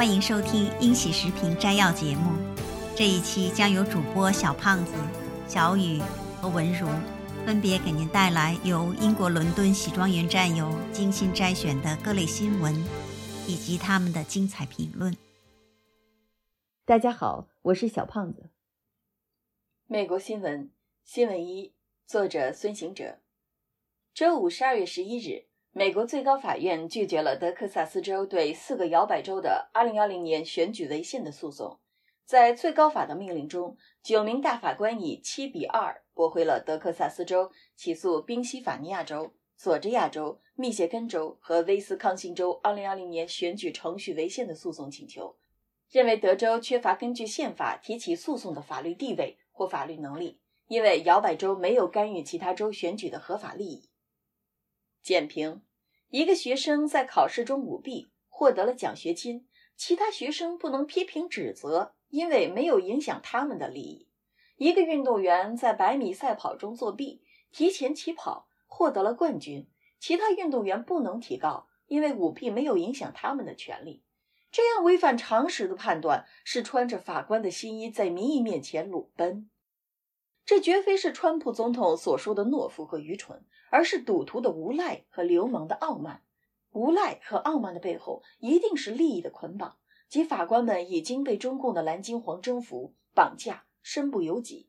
欢迎收听《英喜食品摘要》节目。这一期将由主播小胖子、小雨和文如分别给您带来由英国伦敦喜庄园战友精心摘选的各类新闻，以及他们的精彩评论。大家好，我是小胖子。美国新闻新闻一，作者孙行者。周五十二月十一日，美国最高法院拒绝了德克萨斯州对四个摇摆州的二零二零年选举违宪的诉讼。在最高法的命令中，九名大法官以七比二驳回了德克萨斯州起诉宾夕法尼亚州、佐治亚州、密歇根州和威斯康星州二零二零年选举程序违宪的诉讼请求，认为德州缺乏根据宪法提起诉讼的法律地位。或法律能力，因为摇摆州没有干预其他州选举的合法利益。简评：一个学生在考试中舞弊，获得了奖学金，其他学生不能批评指责，因为没有影响他们的利益。一个运动员在百米赛跑中作弊，提前起跑，获得了冠军，其他运动员不能提告，因为舞弊没有影响他们的权利。这样违反常识的判断是穿着法官的新衣在民意面前裸奔，这绝非是川普总统所说的懦夫和愚蠢，而是赌徒的无赖和流氓的傲慢。无赖和傲慢的背后一定是利益的捆绑，即法官们已经被中共的蓝金黄征服、绑架，身不由己。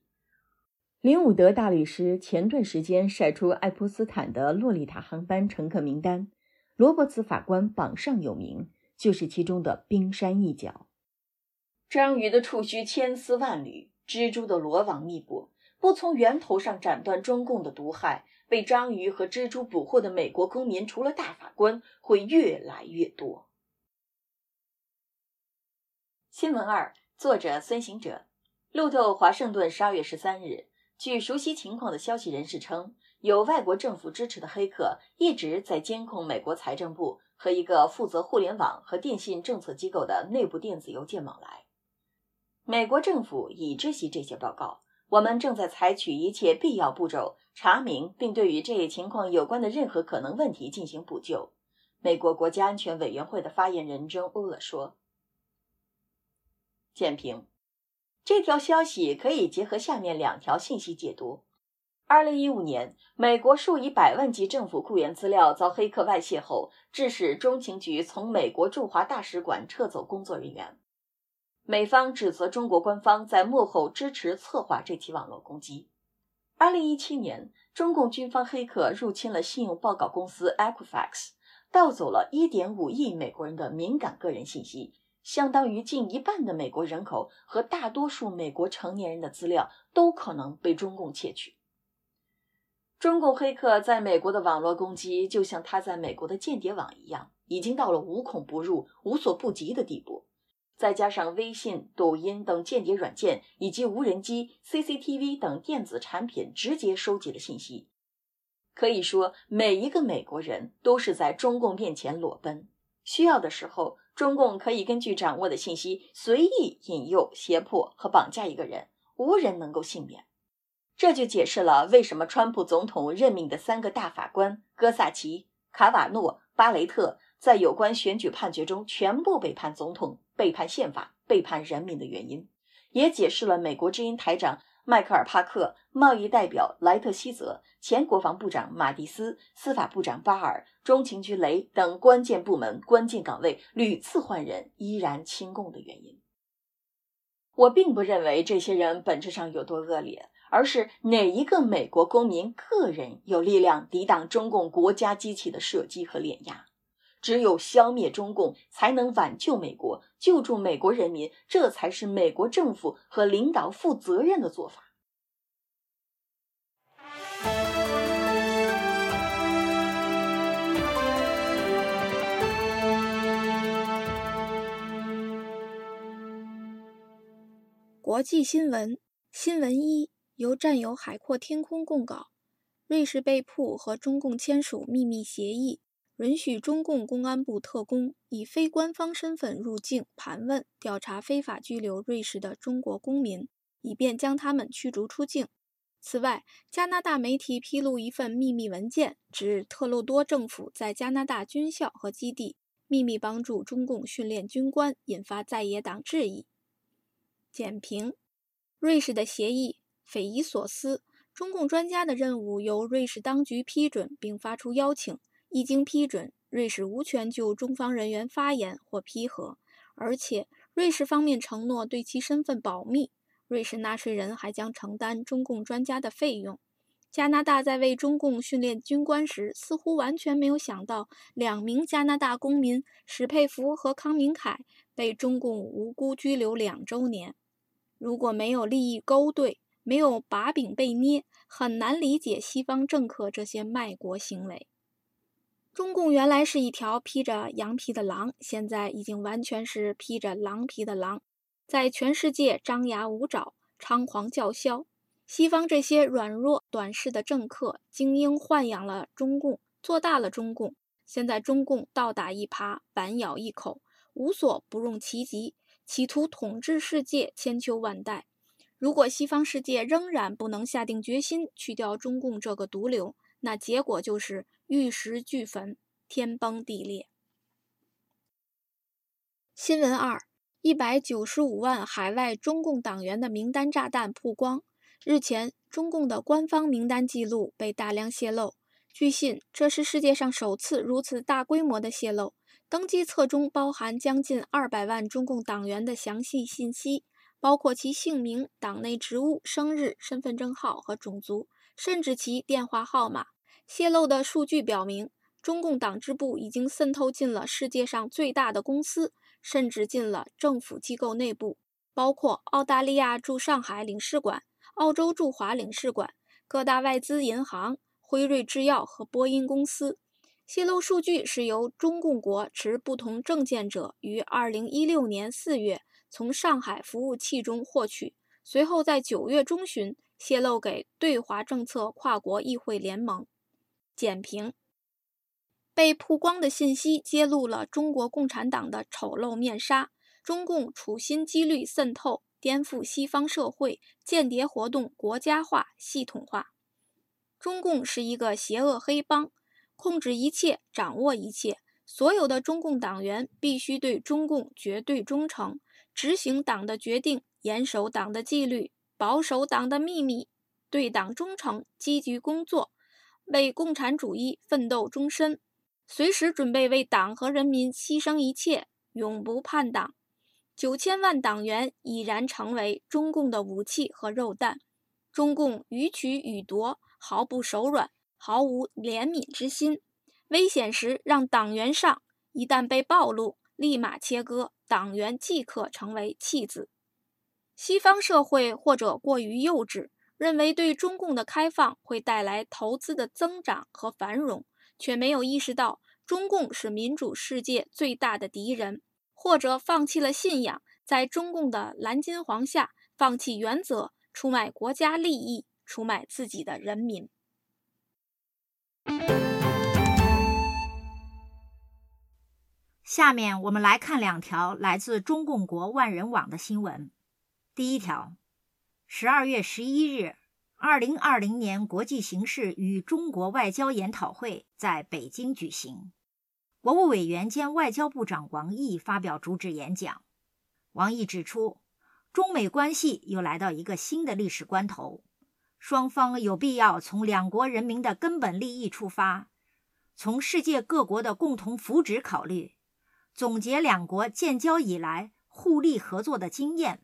林伍德大律师前段时间晒出爱泼斯坦的洛丽塔航班乘客名单，罗伯茨法官榜上有名。就是其中的冰山一角。章鱼的触须千丝万缕，蜘蛛的罗网密布，不从源头上斩断中共的毒害，被章鱼和蜘蛛捕获的美国公民，除了大法官，会越来越多。新闻二，作者孙行者。路透华盛顿十二月十三日，据熟悉情况的消息人士称，有外国政府支持的黑客一直在监控美国财政部。和一个负责互联网和电信政策机构的内部电子邮件往来，美国政府已知悉这些报告。我们正在采取一切必要步骤，查明并对与这一情况有关的任何可能问题进行补救。美国国家安全委员会的发言人珍·乌勒说：“简评，这条消息可以结合下面两条信息解读。”二零一五年，美国数以百万计政府雇员资料遭黑客外泄后，致使中情局从美国驻华大使馆撤走工作人员。美方指责中国官方在幕后支持策划这起网络攻击。二零一七年，中共军方黑客入侵了信用报告公司 Equifax，盗走了一点五亿美国人的敏感个人信息，相当于近一半的美国人口和大多数美国成年人的资料都可能被中共窃取。中共黑客在美国的网络攻击，就像他在美国的间谍网一样，已经到了无孔不入、无所不及的地步。再加上微信、抖音等间谍软件，以及无人机、CCTV 等电子产品直接收集了信息，可以说每一个美国人都是在中共面前裸奔。需要的时候，中共可以根据掌握的信息，随意引诱、胁迫和绑架一个人，无人能够幸免。这就解释了为什么川普总统任命的三个大法官戈萨奇、卡瓦诺、巴雷特在有关选举判决中全部背叛总统、背叛宪法、背叛人民的原因，也解释了美国之音台长迈克尔·帕克、贸易代表莱特希泽、前国防部长马蒂斯、司法部长巴尔、中情局雷等关键部门、关键岗位屡次换人依然亲共的原因。我并不认为这些人本质上有多恶劣。而是哪一个美国公民个人有力量抵挡中共国家机器的射击和碾压？只有消灭中共，才能挽救美国，救助美国人民，这才是美国政府和领导负责任的做法。国际新闻，新闻一。由战友海阔天空供稿，瑞士被迫和中共签署秘密协议，允许中共公安部特工以非官方身份入境盘问、调查非法拘留瑞士的中国公民，以便将他们驱逐出境。此外，加拿大媒体披露一份秘密文件，指特洛多政府在加拿大军校和基地秘密帮助中共训练军官，引发在野党质疑。简评：瑞士的协议匪夷所思。中共专家的任务由瑞士当局批准并发出邀请，一经批准，瑞士无权就中方人员发言或批核，而且瑞士方面承诺对其身份保密。瑞士纳税人还将承担中共专家的费用。加拿大在为中共训练军官时，似乎完全没有想到两名加拿大公民史佩福和康明凯被中共无辜拘留两周年。如果没有利益勾兑，没有把柄被捏，很难理解西方政客这些卖国行为。中共原来是一条披着羊皮的狼，现在已经完全是披着狼皮的狼，在全世界张牙舞爪、猖狂叫嚣。西方这些软弱短视的政客，精英豢养了中共，做大了中共。现在中共倒打一耙，反咬一口，无所不用其极，企图统治世界千秋万代。如果西方世界仍然不能下定决心去掉中共这个毒瘤，那结果就是玉石俱焚，天崩地裂。新闻二：一百九十五万海外中共党员的名单炸弹曝光。日前，中共的官方名单记录被大量泄露。据信，这是世界上首次如此大规模的泄露。登记册中包含将近二百万中共党员的详细信息，包括其姓名、党内职务、生日、身份证号和种族，甚至其电话号码。泄露的数据表明，中共党支部已经渗透进了世界上最大的公司，甚至进了政府机构内部，包括澳大利亚驻上海领事馆。澳洲驻华领事馆、各大外资银行、辉瑞制药和波音公司泄露数据是由中共国持不同证件者于2016年4月从上海服务器中获取，随后在9月中旬泄露给对华政策跨国议会联盟。简评：被曝光的信息揭露了中国共产党的丑陋面纱，中共处心积虑渗透。颠覆西方社会，间谍活动国家化、系统化。中共是一个邪恶黑帮，控制一切，掌握一切。所有的中共党员必须对中共绝对忠诚，执行党的决定，严守党的纪律，保守党的秘密，对党忠诚，积极工作，为共产主义奋斗终身，随时准备为党和人民牺牲一切，永不叛党。九千万党员已然成为中共的武器和肉弹，中共予取予夺，毫不手软，毫无怜悯之心。危险时让党员上，一旦被暴露，立马切割，党员即刻成为弃子。西方社会或者过于幼稚，认为对中共的开放会带来投资的增长和繁荣，却没有意识到中共是民主世界最大的敌人。或者放弃了信仰，在中共的蓝金黄下放弃原则，出卖国家利益，出卖自己的人民。下面我们来看两条来自中共国万人网的新闻。第一条，十二月十一日，二零二零年国际形势与中国外交研讨会在北京举行。国务委员兼外交部长王毅发表主旨演讲。王毅指出，中美关系又来到一个新的历史关头，双方有必要从两国人民的根本利益出发，从世界各国的共同福祉考虑，总结两国建交以来互利合作的经验，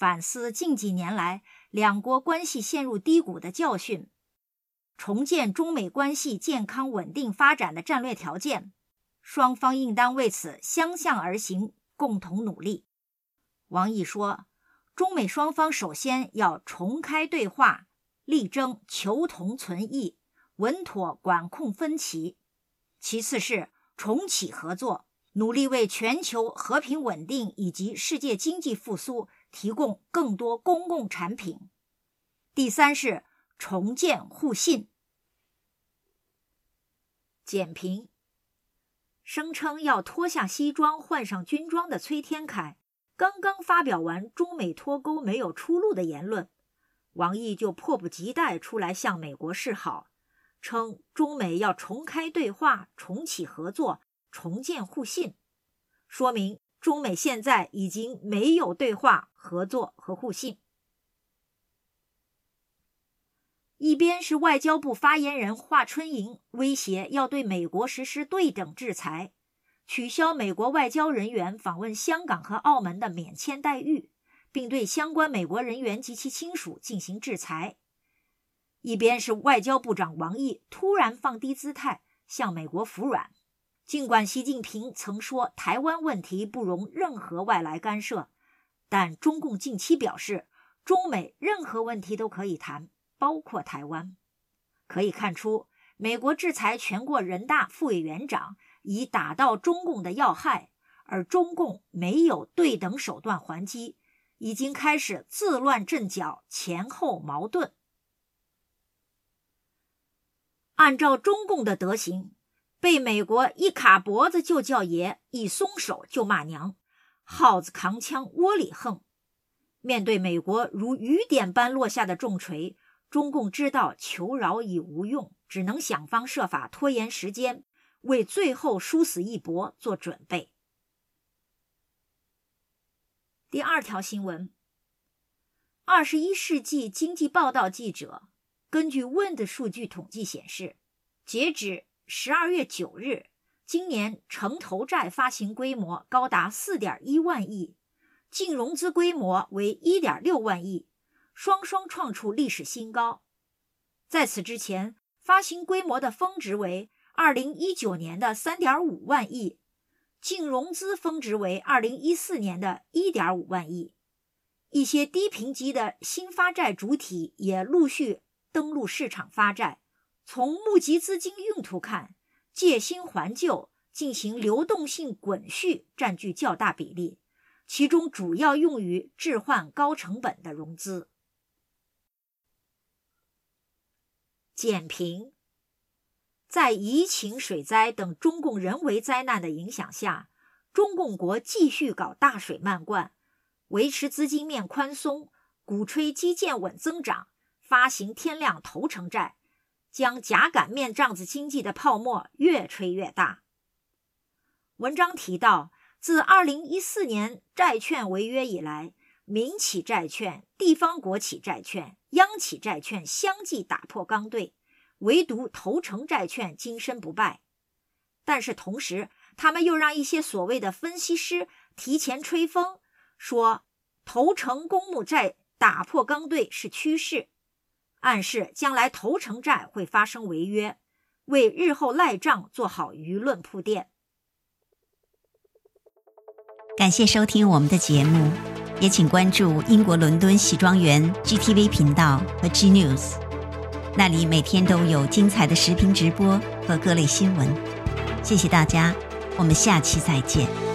反思近几年来两国关系陷入低谷的教训，重建中美关系健康稳定发展的战略条件。双方应当为此相向而行，共同努力。王毅说，中美双方首先要重开对话，力争求同存异，稳妥管控分歧；其次是重启合作，努力为全球和平稳定以及世界经济复苏提供更多公共产品；第三是重建互信。简评。声称要脱下西装换上军装的崔天凯，刚刚发表完中美脱钩没有出路的言论，王毅就迫不及待出来向美国示好，称中美要重开对话、重启合作、重建互信。说明中美现在已经没有对话、合作和互信。一边是外交部发言人华春莹威胁要对美国实施对等制裁，取消美国外交人员访问香港和澳门的免签待遇，并对相关美国人员及其亲属进行制裁；一边是外交部长王毅突然放低姿态向美国服软。尽管习近平曾说台湾问题不容任何外来干涉，但中共近期表示，中美任何问题都可以谈。包括台湾，可以看出，美国制裁全国人大副委员长，以打到中共的要害，而中共没有对等手段还击，已经开始自乱阵脚，前后矛盾。按照中共的德行，被美国一卡脖子就叫爷，一松手就骂娘，耗子扛枪窝里横。面对美国如雨点般落下的重锤。中共知道求饶已无用，只能想方设法拖延时间，为最后殊死一搏做准备。第二条新闻：二十一世纪经济报道记者根据 Wind 数据统计显示，截止十二月九日，今年城投债发行规模高达四点一万亿，净融资规模为一点六万亿。双双创出历史新高。在此之前，发行规模的峰值为二零一九年的三点五万亿，净融资峰值为二零一四年的一点五万亿。一些低评级的新发债主体也陆续登陆市场发债。从募集资金用途看，借新还旧、进行流动性滚续占据较大比例，其中主要用于置换高成本的融资。减贫，在疫情、水灾等中共人为灾难的影响下，中共国继续搞大水漫灌，维持资金面宽松，鼓吹基建稳增长，发行天量投成债，将假擀面账子经济的泡沫越吹越大。文章提到，自二零一四年债券违约以来，民企债券、地方国企债券。央企债券相继打破刚兑，唯独投诚债券今身不败。但是同时，他们又让一些所谓的分析师提前吹风，说投诚公募债打破刚兑是趋势，暗示将来投诚债会发生违约，为日后赖账做好舆论铺垫。感谢收听我们的节目。也请关注英国伦敦喜庄园 GTV 频道和 G News，那里每天都有精彩的视频直播和各类新闻。谢谢大家，我们下期再见。